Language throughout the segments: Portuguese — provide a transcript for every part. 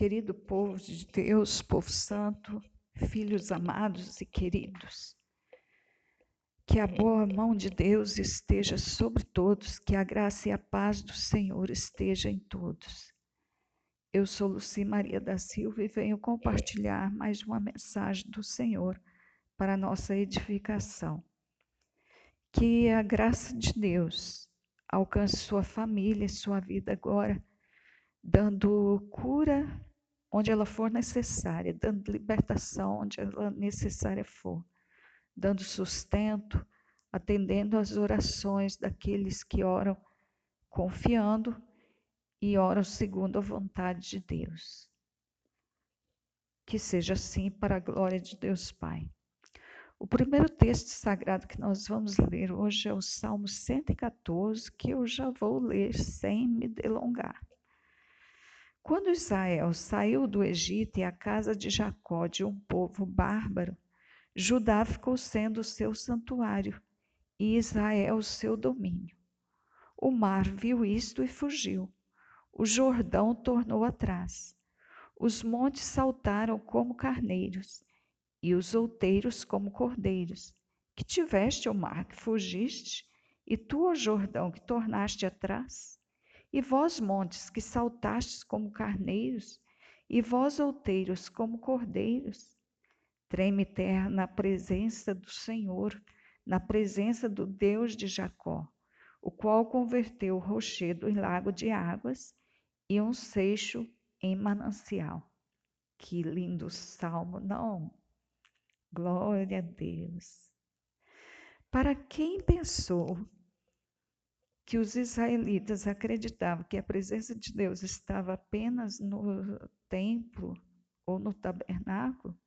querido povo de Deus, povo santo, filhos amados e queridos. Que a boa mão de Deus esteja sobre todos, que a graça e a paz do Senhor esteja em todos. Eu sou Luci Maria da Silva e venho compartilhar mais uma mensagem do Senhor para nossa edificação. Que a graça de Deus alcance sua família, sua vida agora, dando cura onde ela for necessária, dando libertação onde ela necessária for, dando sustento, atendendo às orações daqueles que oram confiando e oram segundo a vontade de Deus. Que seja assim para a glória de Deus Pai. O primeiro texto sagrado que nós vamos ler hoje é o Salmo 114, que eu já vou ler sem me delongar. Quando Israel saiu do Egito e a casa de Jacó de um povo bárbaro, Judá ficou sendo o seu santuário e Israel o seu domínio. O mar viu isto e fugiu. O Jordão tornou atrás. Os montes saltaram como carneiros e os outeiros como cordeiros. Que tiveste, o mar, que fugiste, e tu, ó Jordão, que tornaste atrás? E vós, montes, que saltastes como carneiros, e vós, outeiros, como cordeiros? Treme terra na presença do Senhor, na presença do Deus de Jacó, o qual converteu o rochedo em lago de águas e um seixo em manancial. Que lindo salmo, não? Glória a Deus. Para quem pensou que os israelitas acreditavam que a presença de Deus estava apenas no templo ou no tabernáculo,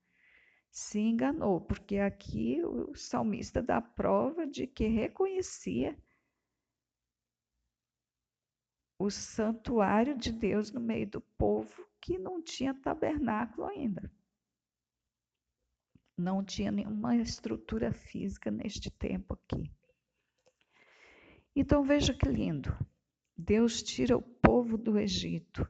se enganou, porque aqui o salmista dá prova de que reconhecia o santuário de Deus no meio do povo que não tinha tabernáculo ainda não tinha nenhuma estrutura física neste tempo aqui. Então veja que lindo. Deus tira o povo do Egito.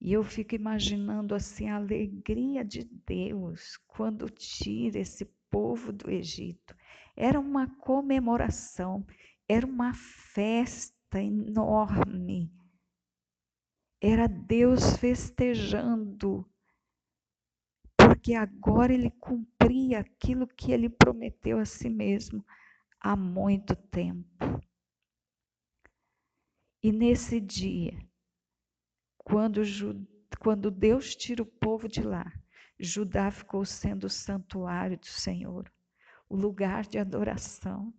E eu fico imaginando assim a alegria de Deus quando tira esse povo do Egito. Era uma comemoração, era uma festa enorme. Era Deus festejando porque agora ele cumpria aquilo que ele prometeu a si mesmo há muito tempo. E nesse dia, quando, quando Deus tira o povo de lá, Judá ficou sendo o santuário do Senhor, o lugar de adoração.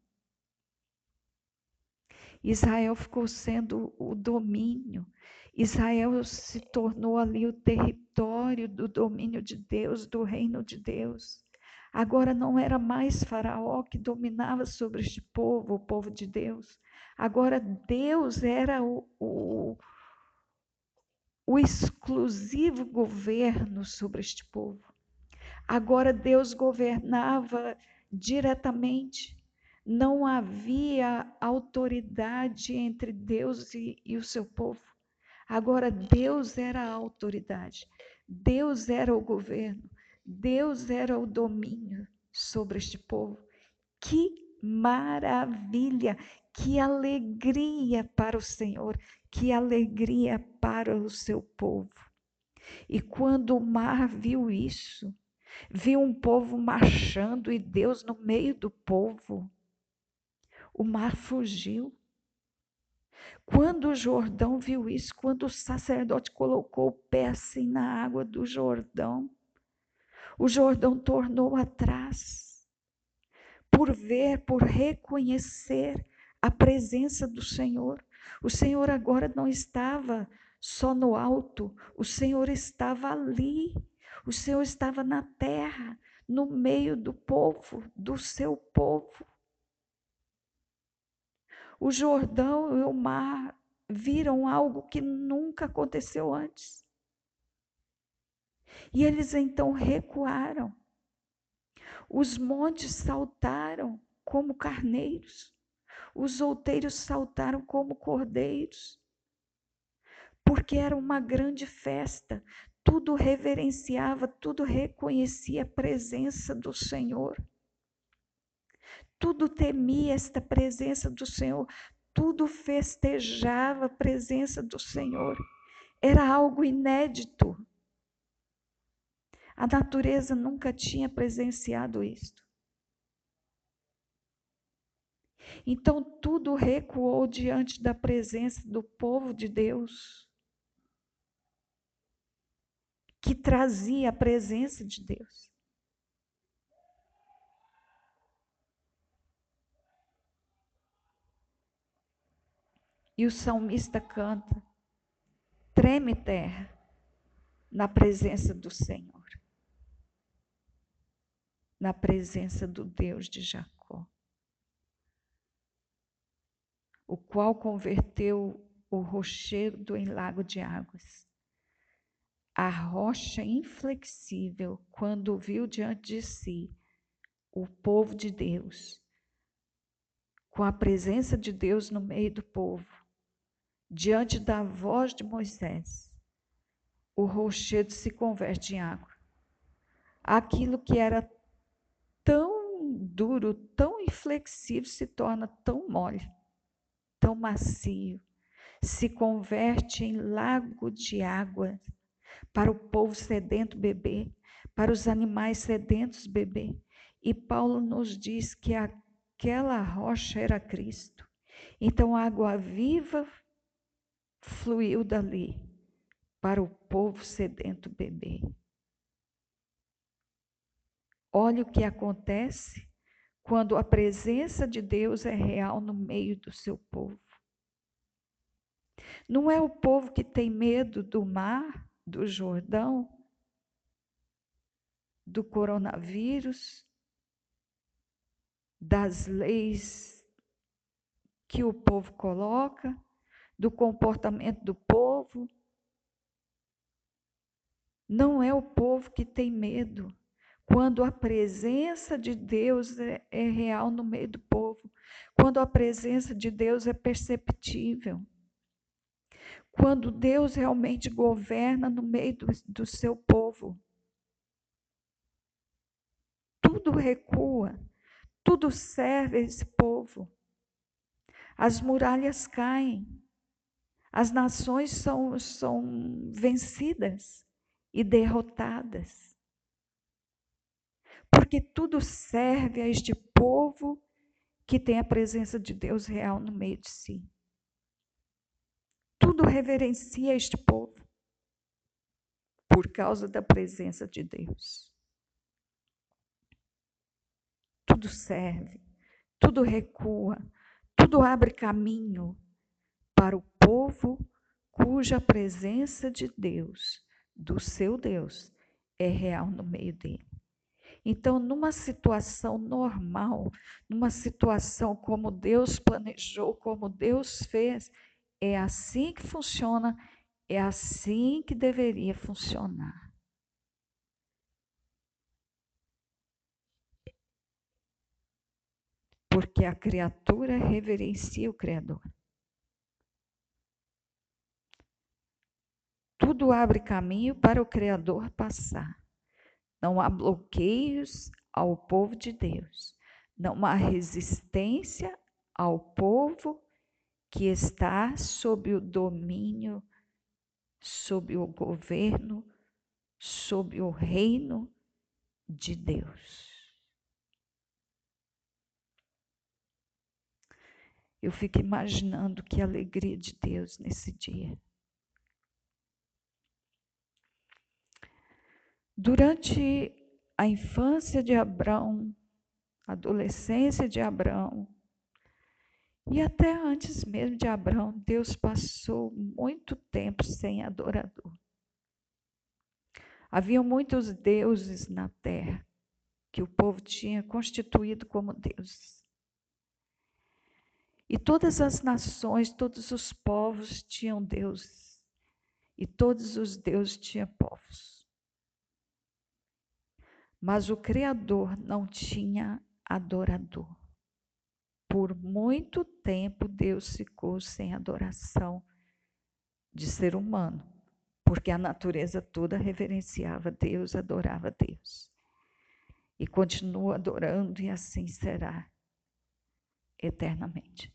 Israel ficou sendo o domínio, Israel se tornou ali o território do domínio de Deus, do reino de Deus. Agora não era mais Faraó que dominava sobre este povo, o povo de Deus. Agora Deus era o, o, o exclusivo governo sobre este povo. Agora Deus governava diretamente. Não havia autoridade entre Deus e, e o seu povo. Agora, Deus era a autoridade, Deus era o governo, Deus era o domínio sobre este povo. Que maravilha, que alegria para o Senhor, que alegria para o seu povo. E quando o mar viu isso, viu um povo marchando e Deus no meio do povo, o mar fugiu. Quando o Jordão viu isso, quando o sacerdote colocou o pé assim na água do Jordão, o Jordão tornou atrás, por ver, por reconhecer a presença do Senhor. O Senhor agora não estava só no alto, o Senhor estava ali, o Senhor estava na terra, no meio do povo, do seu povo. O Jordão e o mar viram algo que nunca aconteceu antes. E eles então recuaram. Os montes saltaram como carneiros. Os outeiros saltaram como cordeiros. Porque era uma grande festa. tudo reverenciava, tudo reconhecia a presença do Senhor. Tudo temia esta presença do Senhor, tudo festejava a presença do Senhor. Era algo inédito. A natureza nunca tinha presenciado isto. Então tudo recuou diante da presença do povo de Deus. que trazia a presença de Deus. E o salmista canta: treme terra na presença do Senhor, na presença do Deus de Jacó, o qual converteu o rochedo em lago de águas a rocha inflexível quando viu diante de si o povo de Deus, com a presença de Deus no meio do povo, diante da voz de Moisés, o rochedo se converte em água. Aquilo que era duro, tão inflexível, se torna tão mole, tão macio, se converte em lago de água para o povo sedento beber, para os animais sedentos beber. E Paulo nos diz que aquela rocha era Cristo. Então a água viva fluiu dali para o povo sedento beber. Olha o que acontece quando a presença de Deus é real no meio do seu povo. Não é o povo que tem medo do mar, do Jordão, do coronavírus, das leis que o povo coloca, do comportamento do povo. Não é o povo que tem medo. Quando a presença de Deus é, é real no meio do povo, quando a presença de Deus é perceptível quando Deus realmente governa no meio do, do seu povo. Tudo recua, tudo serve a esse povo. As muralhas caem, as nações são, são vencidas e derrotadas. Porque tudo serve a este povo que tem a presença de Deus real no meio de si tudo reverencia este povo por causa da presença de Deus. Tudo serve, tudo recua, tudo abre caminho para o povo cuja presença de Deus, do seu Deus, é real no meio dele. Então, numa situação normal, numa situação como Deus planejou, como Deus fez, é assim que funciona, é assim que deveria funcionar. Porque a criatura reverencia o Criador. Tudo abre caminho para o Criador passar. Não há bloqueios ao povo de Deus. Não há resistência ao povo que está sob o domínio, sob o governo, sob o reino de Deus. Eu fico imaginando que alegria de Deus nesse dia. Durante a infância de Abraão, adolescência de Abraão, e até antes mesmo de Abraão, Deus passou muito tempo sem adorador. Havia muitos deuses na terra que o povo tinha constituído como deuses. E todas as nações, todos os povos tinham deuses. E todos os deuses tinham povos. Mas o Criador não tinha adorador por muito tempo Deus ficou sem adoração de ser humano, porque a natureza toda reverenciava Deus, adorava Deus. E continua adorando, e assim será eternamente.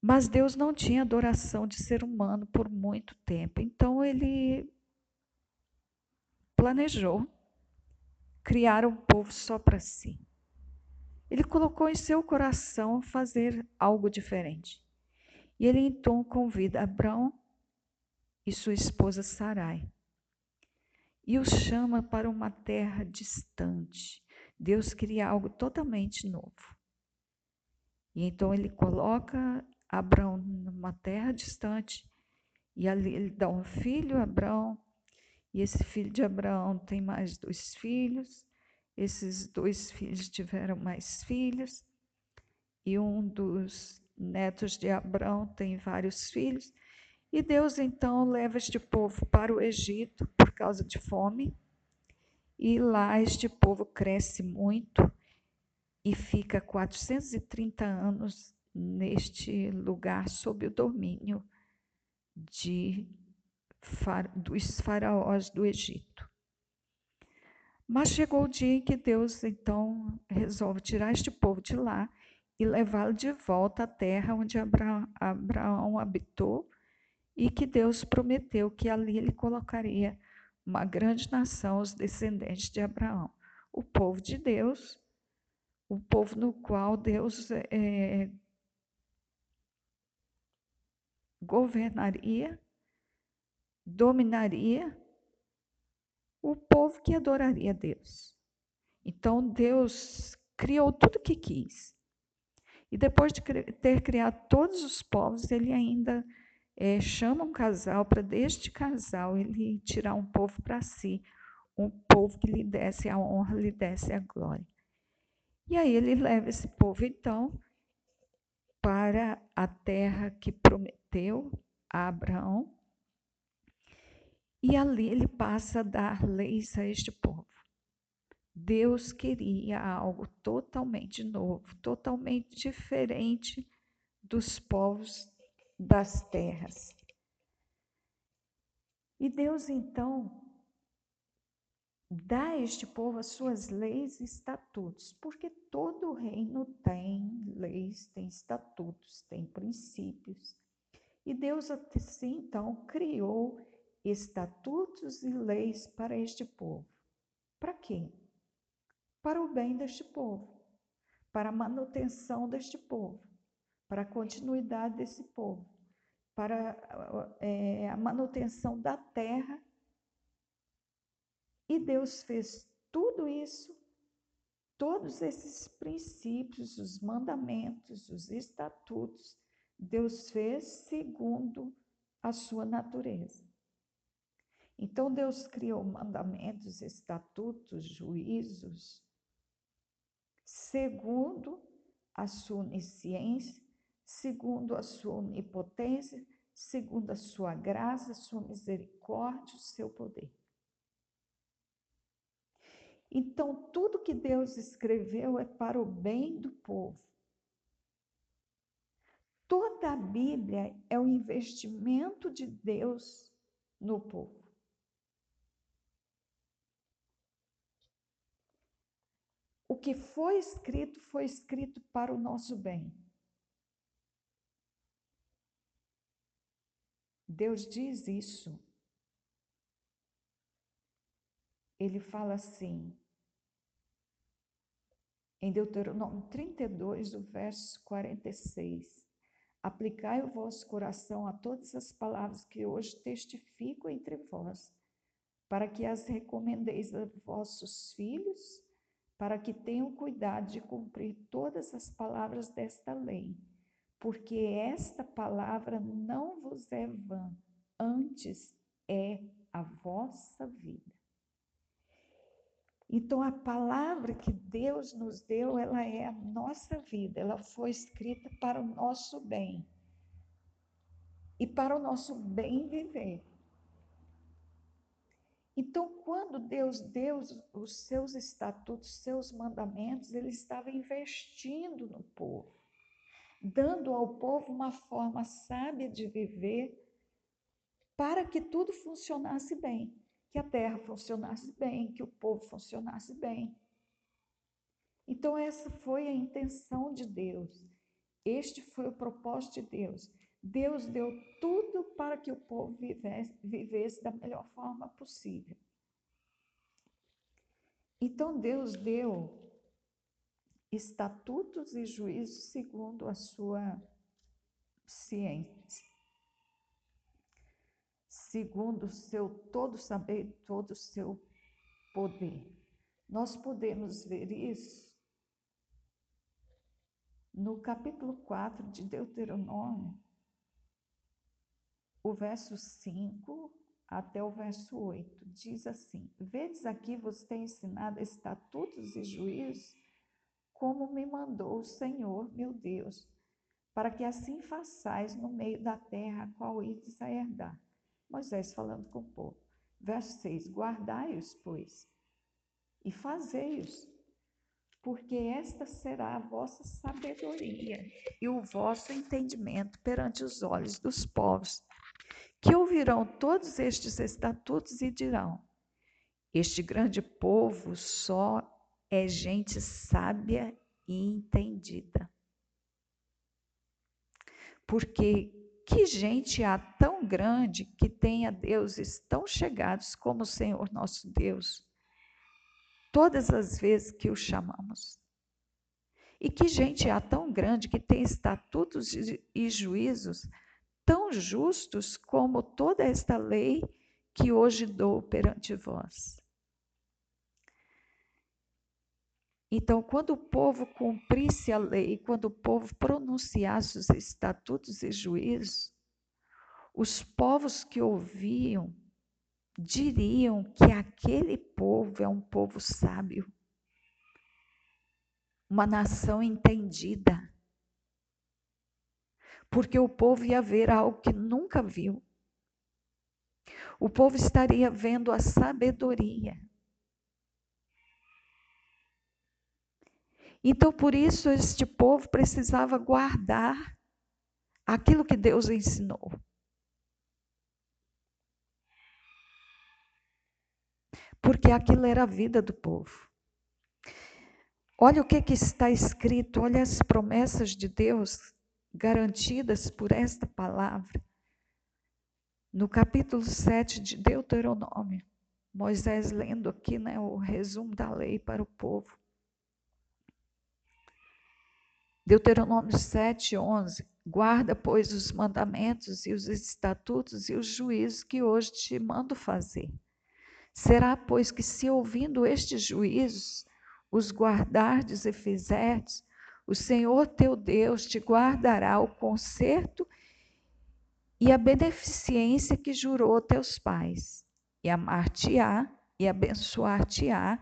Mas Deus não tinha adoração de ser humano por muito tempo, então ele planejou criar um povo só para si. Ele colocou em seu coração fazer algo diferente. E ele então convida Abraão e sua esposa Sarai e os chama para uma terra distante. Deus queria algo totalmente novo. E então ele coloca Abraão numa terra distante e ali ele dá um filho a Abraão e esse filho de Abraão tem mais dois filhos. Esses dois filhos tiveram mais filhos e um dos netos de Abraão tem vários filhos. E Deus então leva este povo para o Egito por causa de fome. E lá este povo cresce muito e fica 430 anos neste lugar sob o domínio de, dos faraós do Egito. Mas chegou o dia em que Deus então resolve tirar este povo de lá e levá-lo de volta à terra onde Abraão, habitou e que Deus prometeu que ali ele colocaria uma grande nação, os descendentes de Abraão, o povo de Deus, o povo no qual Deus é, governaria, dominaria, o povo que adoraria Deus. Então Deus criou tudo o que quis. E depois de ter criado todos os povos, ele ainda é, chama um casal para deste casal ele tirar um povo para si, um povo que lhe desse a honra, lhe desse a glória. E aí ele leva esse povo então para a terra que prometeu a Abraão. E ali ele passa a dar leis a este povo. Deus queria algo totalmente novo, totalmente diferente dos povos das terras. E Deus então dá a este povo as suas leis e estatutos, porque todo reino tem leis, tem estatutos, tem princípios. E Deus assim então criou estatutos e leis para este povo. Para quê? Para o bem deste povo, para a manutenção deste povo para a continuidade desse povo, para é, a manutenção da terra. E Deus fez tudo isso, todos esses princípios, os mandamentos, os estatutos, Deus fez segundo a sua natureza. Então Deus criou mandamentos, estatutos, juízos, segundo a sua onisciência, segundo a sua onipotência, segundo a sua graça, a sua misericórdia, o seu poder. Então, tudo que Deus escreveu é para o bem do povo. Toda a Bíblia é o investimento de Deus no povo. O que foi escrito foi escrito para o nosso bem. Deus diz isso. Ele fala assim, em Deuteronômio 32, o verso 46. Aplicai o vosso coração a todas as palavras que hoje testifico entre vós, para que as recomendeis a vossos filhos, para que tenham cuidado de cumprir todas as palavras desta lei porque esta palavra não vos é vã, antes é a vossa vida. Então a palavra que Deus nos deu, ela é a nossa vida, ela foi escrita para o nosso bem e para o nosso bem viver. Então, quando Deus deu os seus estatutos, seus mandamentos, ele estava investindo no povo dando ao povo uma forma sábia de viver, para que tudo funcionasse bem, que a terra funcionasse bem, que o povo funcionasse bem. Então, essa foi a intenção de Deus. Este foi o propósito de Deus. Deus deu tudo para que o povo vivesse, vivesse da melhor forma possível. Então, Deus deu estatutos e juízos segundo a sua ciência, segundo o seu todo saber, todo o seu poder. Nós podemos ver isso no capítulo 4 de Deuteronômio, o verso 5 até o verso 8, diz assim: Vedes aqui vos tenho ensinado estatutos e juízos como me mandou o Senhor, meu Deus, para que assim façais no meio da terra a qual ides a herdar. Moisés falando com o povo. Verso 6: Guardai-os, pois, e fazei-os, porque esta será a vossa sabedoria e o vosso entendimento perante os olhos dos povos, que ouvirão todos estes estatutos e dirão: Este grande povo só é gente sábia e entendida. Porque que gente há tão grande que tenha deuses tão chegados como o Senhor nosso Deus, todas as vezes que o chamamos? E que gente há tão grande que tem estatutos e juízos tão justos como toda esta lei que hoje dou perante vós? Então, quando o povo cumprisse a lei, quando o povo pronunciasse os estatutos e juízos, os povos que ouviam diriam que aquele povo é um povo sábio, uma nação entendida. Porque o povo ia ver algo que nunca viu. O povo estaria vendo a sabedoria Então, por isso, este povo precisava guardar aquilo que Deus ensinou. Porque aquilo era a vida do povo. Olha o que, que está escrito, olha as promessas de Deus garantidas por esta palavra. No capítulo 7 de Deuteronômio, Moisés lendo aqui né, o resumo da lei para o povo. Deuteronômio 7, 11. Guarda, pois, os mandamentos e os estatutos e os juízos que hoje te mando fazer. Será, pois, que se ouvindo estes juízos, os guardardes e fizerdes, o Senhor teu Deus te guardará o conserto e a beneficência que jurou teus pais, e amar-te-á e abençoar-te-á,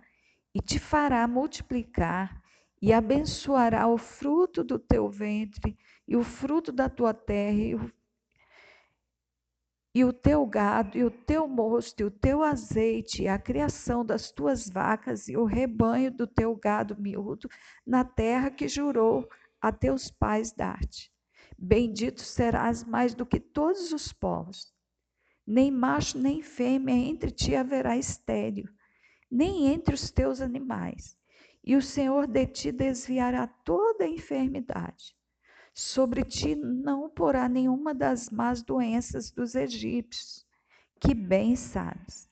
e te fará multiplicar e abençoará o fruto do teu ventre e o fruto da tua terra e o, e o teu gado e o teu mosto e o teu azeite e a criação das tuas vacas e o rebanho do teu gado miúdo na terra que jurou a teus pais dar-te. Bendito serás mais do que todos os povos. Nem macho nem fêmea entre ti haverá estéreo, nem entre os teus animais e o Senhor de ti desviará toda a enfermidade. Sobre ti não porá nenhuma das más doenças dos egípcios, que bem sabes.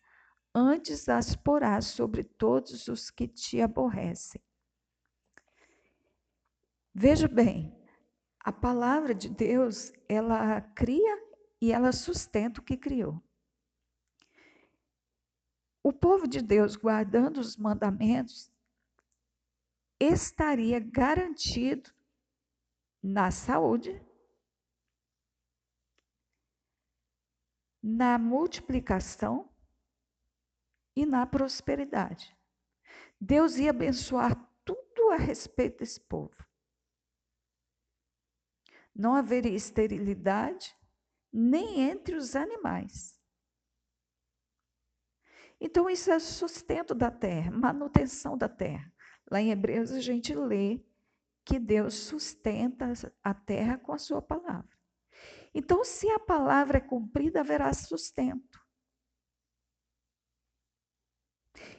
Antes as porás sobre todos os que te aborrecem. Veja bem, a palavra de Deus, ela cria e ela sustenta o que criou. O povo de Deus, guardando os mandamentos, estaria garantido na saúde, na multiplicação e na prosperidade. Deus ia abençoar tudo a respeito desse povo. Não haveria esterilidade nem entre os animais. Então, isso é sustento da terra, manutenção da terra. Lá em Hebreus a gente lê que Deus sustenta a terra com a sua palavra. Então, se a palavra é cumprida, haverá sustento.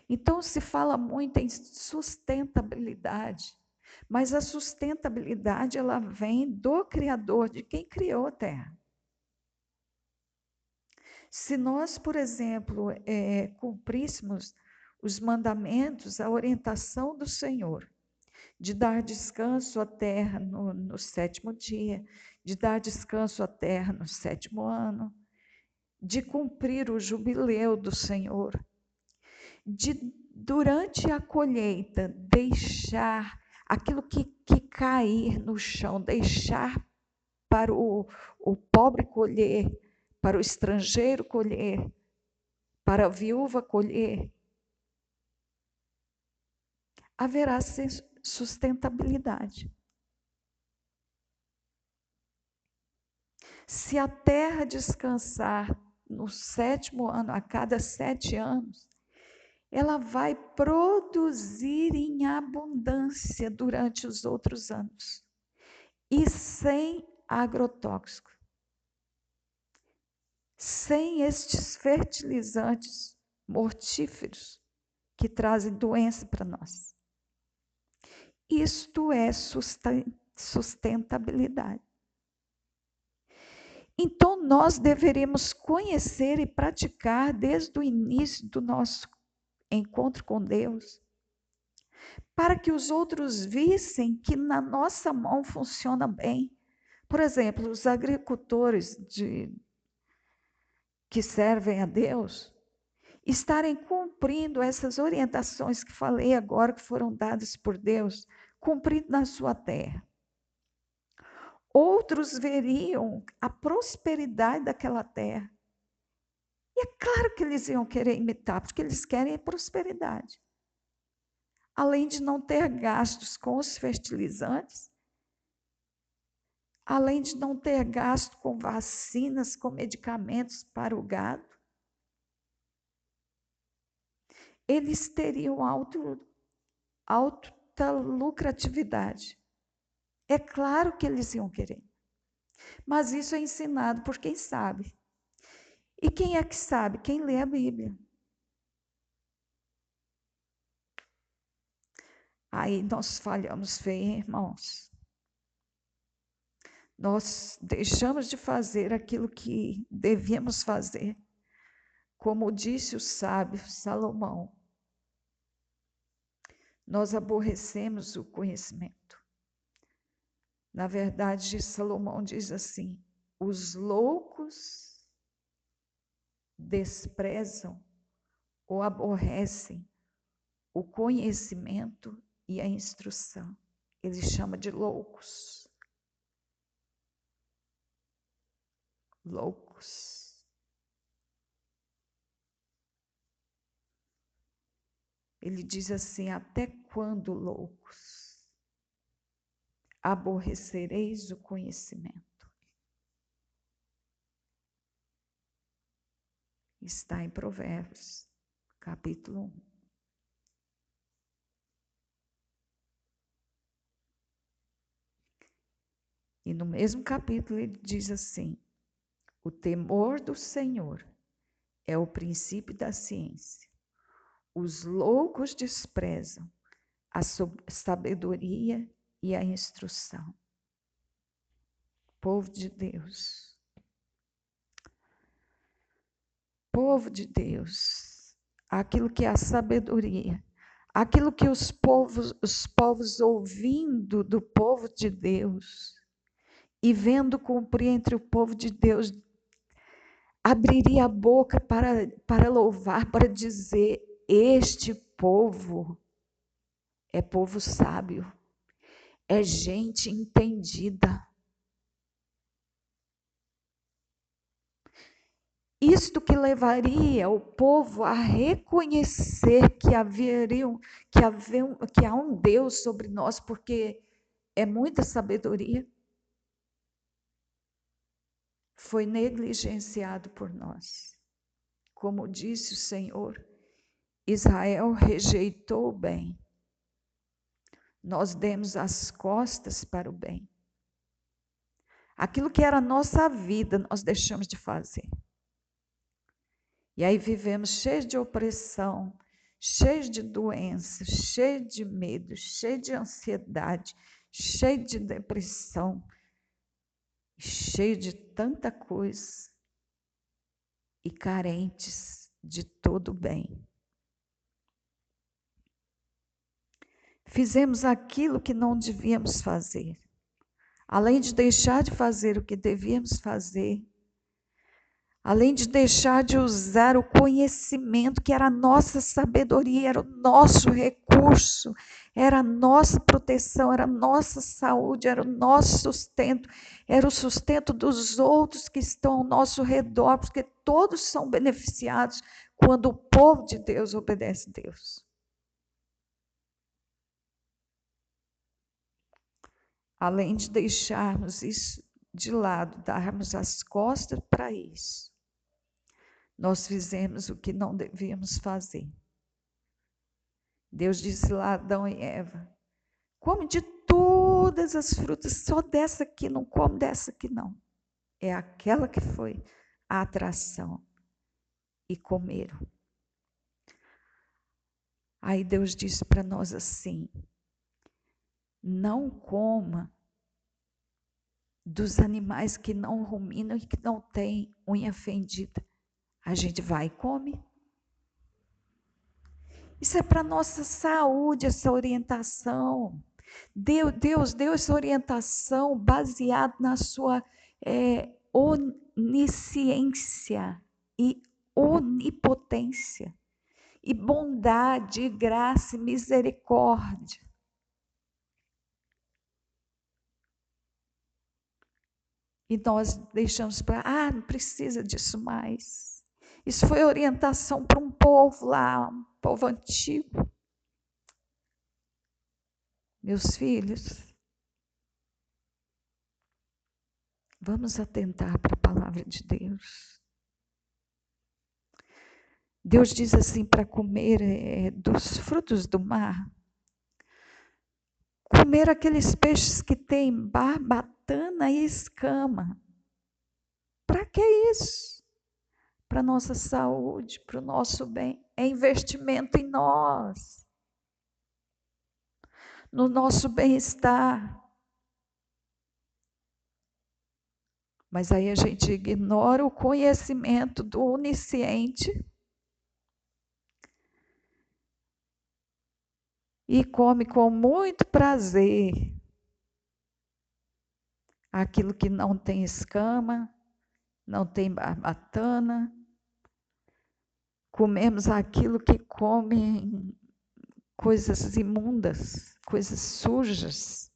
Então, se fala muito em sustentabilidade, mas a sustentabilidade ela vem do Criador, de quem criou a Terra. Se nós, por exemplo, é, cumpríssemos os mandamentos, a orientação do Senhor, de dar descanso à terra no, no sétimo dia, de dar descanso à terra no sétimo ano, de cumprir o jubileu do Senhor, de durante a colheita deixar aquilo que, que cair no chão, deixar para o, o pobre colher, para o estrangeiro colher, para a viúva colher, haverá sustentabilidade. Se a terra descansar no sétimo ano, a cada sete anos, ela vai produzir em abundância durante os outros anos e sem agrotóxico, sem estes fertilizantes mortíferos que trazem doença para nós. Isto é sustentabilidade. Então, nós deveríamos conhecer e praticar desde o início do nosso encontro com Deus, para que os outros vissem que na nossa mão funciona bem. Por exemplo, os agricultores de, que servem a Deus estarem cumprindo essas orientações que falei agora, que foram dadas por Deus, cumprindo na sua terra. Outros veriam a prosperidade daquela terra. E é claro que eles iam querer imitar, porque eles querem prosperidade. Além de não ter gastos com os fertilizantes, além de não ter gasto com vacinas, com medicamentos para o gado, eles teriam alto, lucratividade. É claro que eles iam querer. Mas isso é ensinado por quem sabe. E quem é que sabe? Quem lê a Bíblia. Aí nós falhamos feio, irmãos. Nós deixamos de fazer aquilo que devíamos fazer. Como disse o sábio Salomão, nós aborrecemos o conhecimento. Na verdade, Salomão diz assim: os loucos desprezam ou aborrecem o conhecimento e a instrução. Ele chama de loucos. Loucos. Ele diz assim: até quando loucos? aborrecereis o conhecimento. Está em Provérbios, capítulo 1. E no mesmo capítulo ele diz assim: o temor do Senhor é o princípio da ciência. Os loucos desprezam a sabedoria e a instrução. Povo de Deus. Povo de Deus. Aquilo que é a sabedoria. Aquilo que os povos, os povos ouvindo do povo de Deus e vendo cumprir entre o povo de Deus, abriria a boca para, para louvar, para dizer: Este povo é povo sábio é gente entendida. Isto que levaria o povo a reconhecer que, haveriam, que, havia, que há um Deus sobre nós, porque é muita sabedoria, foi negligenciado por nós. Como disse o Senhor, Israel rejeitou o bem nós demos as costas para o bem. Aquilo que era nossa vida, nós deixamos de fazer. E aí vivemos cheios de opressão, cheios de doenças, cheios de medo, cheios de ansiedade, cheios de depressão, cheio de tanta coisa e carentes de todo bem. Fizemos aquilo que não devíamos fazer. Além de deixar de fazer o que devíamos fazer, além de deixar de usar o conhecimento que era a nossa sabedoria, era o nosso recurso, era a nossa proteção, era a nossa saúde, era o nosso sustento, era o sustento dos outros que estão ao nosso redor, porque todos são beneficiados quando o povo de Deus obedece a Deus. Além de deixarmos isso de lado, darmos as costas para isso, nós fizemos o que não devíamos fazer. Deus disse lá a Adão e Eva: come de todas as frutas, só dessa aqui, não come dessa aqui não. É aquela que foi a atração. E comeram. Aí Deus disse para nós assim: não coma dos animais que não ruminam e que não têm unha fendida. A gente vai e come. Isso é para nossa saúde, essa orientação. Deus, Deus deu essa orientação baseada na sua é, onisciência e onipotência, e bondade, e graça e misericórdia. E nós deixamos para, ah, não precisa disso mais. Isso foi orientação para um povo lá, um povo antigo. Meus filhos, vamos atentar para a palavra de Deus. Deus diz assim para comer é, dos frutos do mar, comer aqueles peixes que têm barbatana e escama. Para que isso? Para nossa saúde, para o nosso bem. É investimento em nós, no nosso bem-estar. Mas aí a gente ignora o conhecimento do onisciente e come com muito prazer aquilo que não tem escama, não tem barbatana. Comemos aquilo que come coisas imundas, coisas sujas.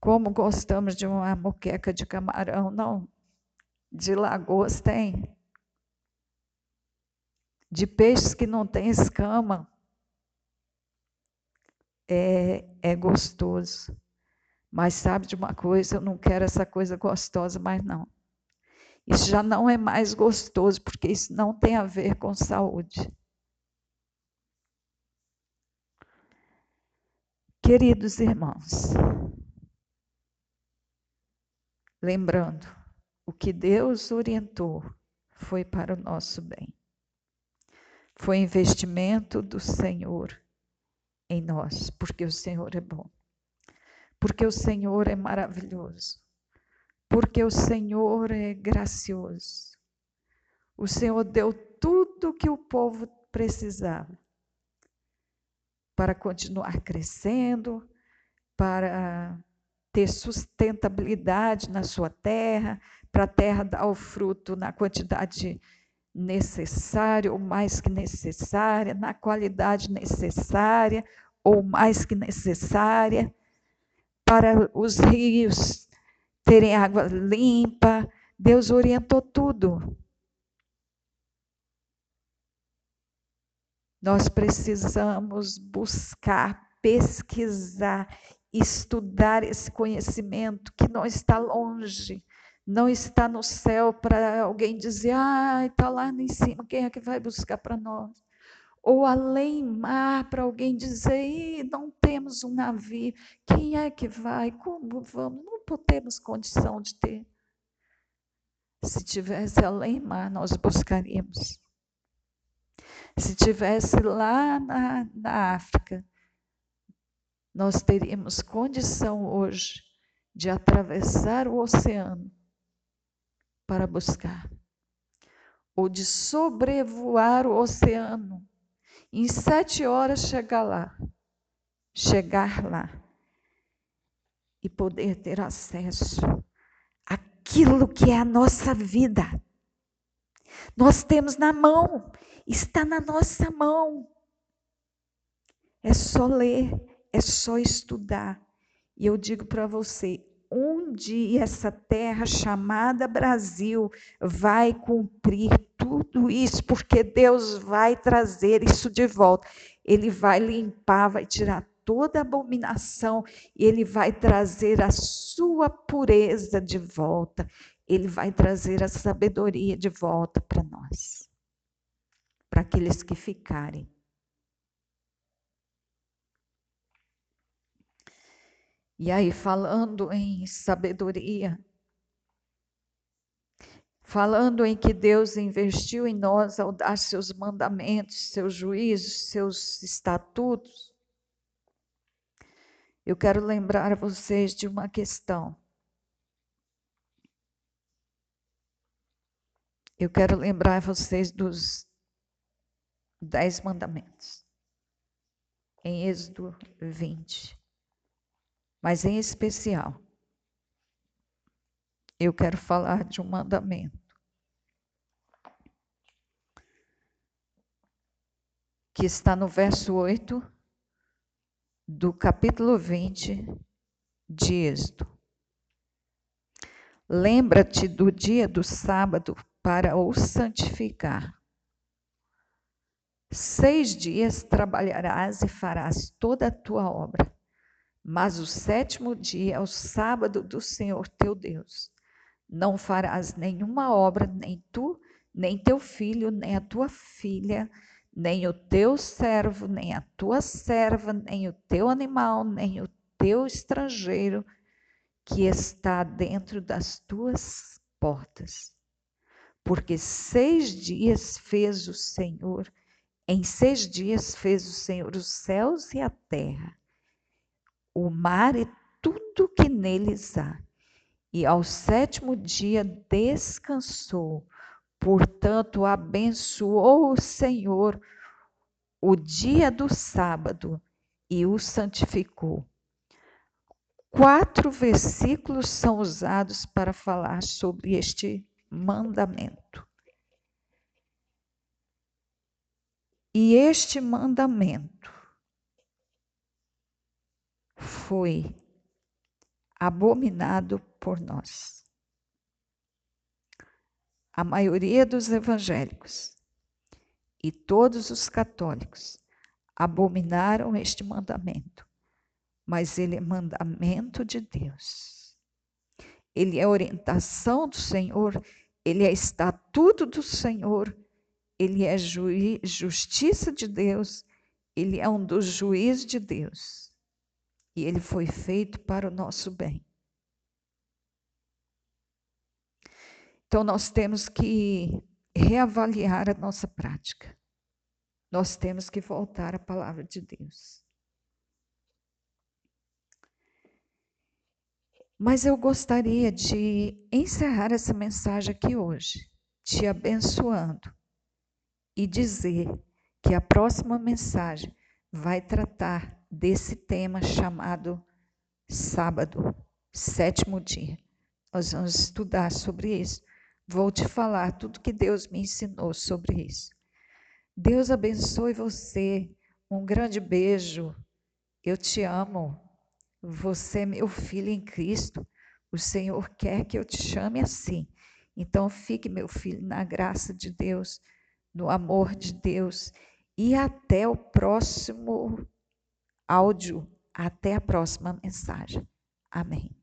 Como gostamos de uma moqueca de camarão, não. De lagoas tem de peixes que não têm escama. É, é gostoso. Mas sabe de uma coisa? Eu não quero essa coisa gostosa mais, não. Isso já não é mais gostoso, porque isso não tem a ver com saúde. Queridos irmãos, lembrando, o que Deus orientou foi para o nosso bem. Foi investimento do Senhor em nós, porque o Senhor é bom. Porque o Senhor é maravilhoso. Porque o Senhor é gracioso. O Senhor deu tudo que o povo precisava para continuar crescendo, para ter sustentabilidade na sua terra, para a terra dar o fruto na quantidade necessária ou mais que necessária, na qualidade necessária ou mais que necessária, para os rios terem água limpa. Deus orientou tudo. Nós precisamos buscar, pesquisar, estudar esse conhecimento que não está longe, não está no céu para alguém dizer, ah, está lá em cima, quem é que vai buscar para nós? ou além mar para alguém dizer, não temos um navio, quem é que vai? Como vamos? Não temos condição de ter. Se tivesse além mar, nós buscaríamos. Se tivesse lá na, na África, nós teríamos condição hoje de atravessar o oceano para buscar, ou de sobrevoar o oceano em sete horas chegar lá, chegar lá e poder ter acesso àquilo que é a nossa vida. Nós temos na mão, está na nossa mão. É só ler, é só estudar. E eu digo para você, dia essa terra chamada Brasil vai cumprir tudo isso, porque Deus vai trazer isso de volta. Ele vai limpar, vai tirar toda a abominação, e ele vai trazer a sua pureza de volta. Ele vai trazer a sabedoria de volta para nós. Para aqueles que ficarem. E aí, falando em sabedoria, falando em que Deus investiu em nós ao dar seus mandamentos, seus juízos, seus estatutos, eu quero lembrar vocês de uma questão. Eu quero lembrar vocês dos dez mandamentos, em Êxodo 20. Mas em especial, eu quero falar de um mandamento. Que está no verso 8 do capítulo 20 de Êxodo. Lembra-te do dia do sábado para o santificar. Seis dias trabalharás e farás toda a tua obra mas o sétimo dia é o sábado do Senhor teu Deus. Não farás nenhuma obra, nem tu, nem teu filho, nem a tua filha, nem o teu servo, nem a tua serva, nem o teu animal, nem o teu estrangeiro que está dentro das tuas portas. Porque seis dias fez o Senhor, em seis dias fez o Senhor os céus e a terra o mar e tudo que neles há. E ao sétimo dia descansou. Portanto, abençoou o Senhor o dia do sábado e o santificou. Quatro versículos são usados para falar sobre este mandamento. E este mandamento foi abominado por nós. A maioria dos evangélicos e todos os católicos abominaram este mandamento, mas ele é mandamento de Deus. Ele é orientação do Senhor, ele é estatuto do Senhor, ele é justiça de Deus, ele é um dos juízes de Deus e ele foi feito para o nosso bem. Então, nós temos que reavaliar a nossa prática. Nós temos que voltar à palavra de Deus. Mas eu gostaria de encerrar essa mensagem aqui hoje, te abençoando e dizer que a próxima mensagem vai tratar desse tema chamado sábado, sétimo dia. Nós vamos estudar sobre isso. Vou te falar tudo que Deus me ensinou sobre isso. Deus abençoe você. Um grande beijo. Eu te amo. Você é meu filho em Cristo. O Senhor quer que eu te chame assim. Então, fique, meu filho, na graça de Deus, no amor de Deus. E até o próximo áudio. Até a próxima mensagem. Amém.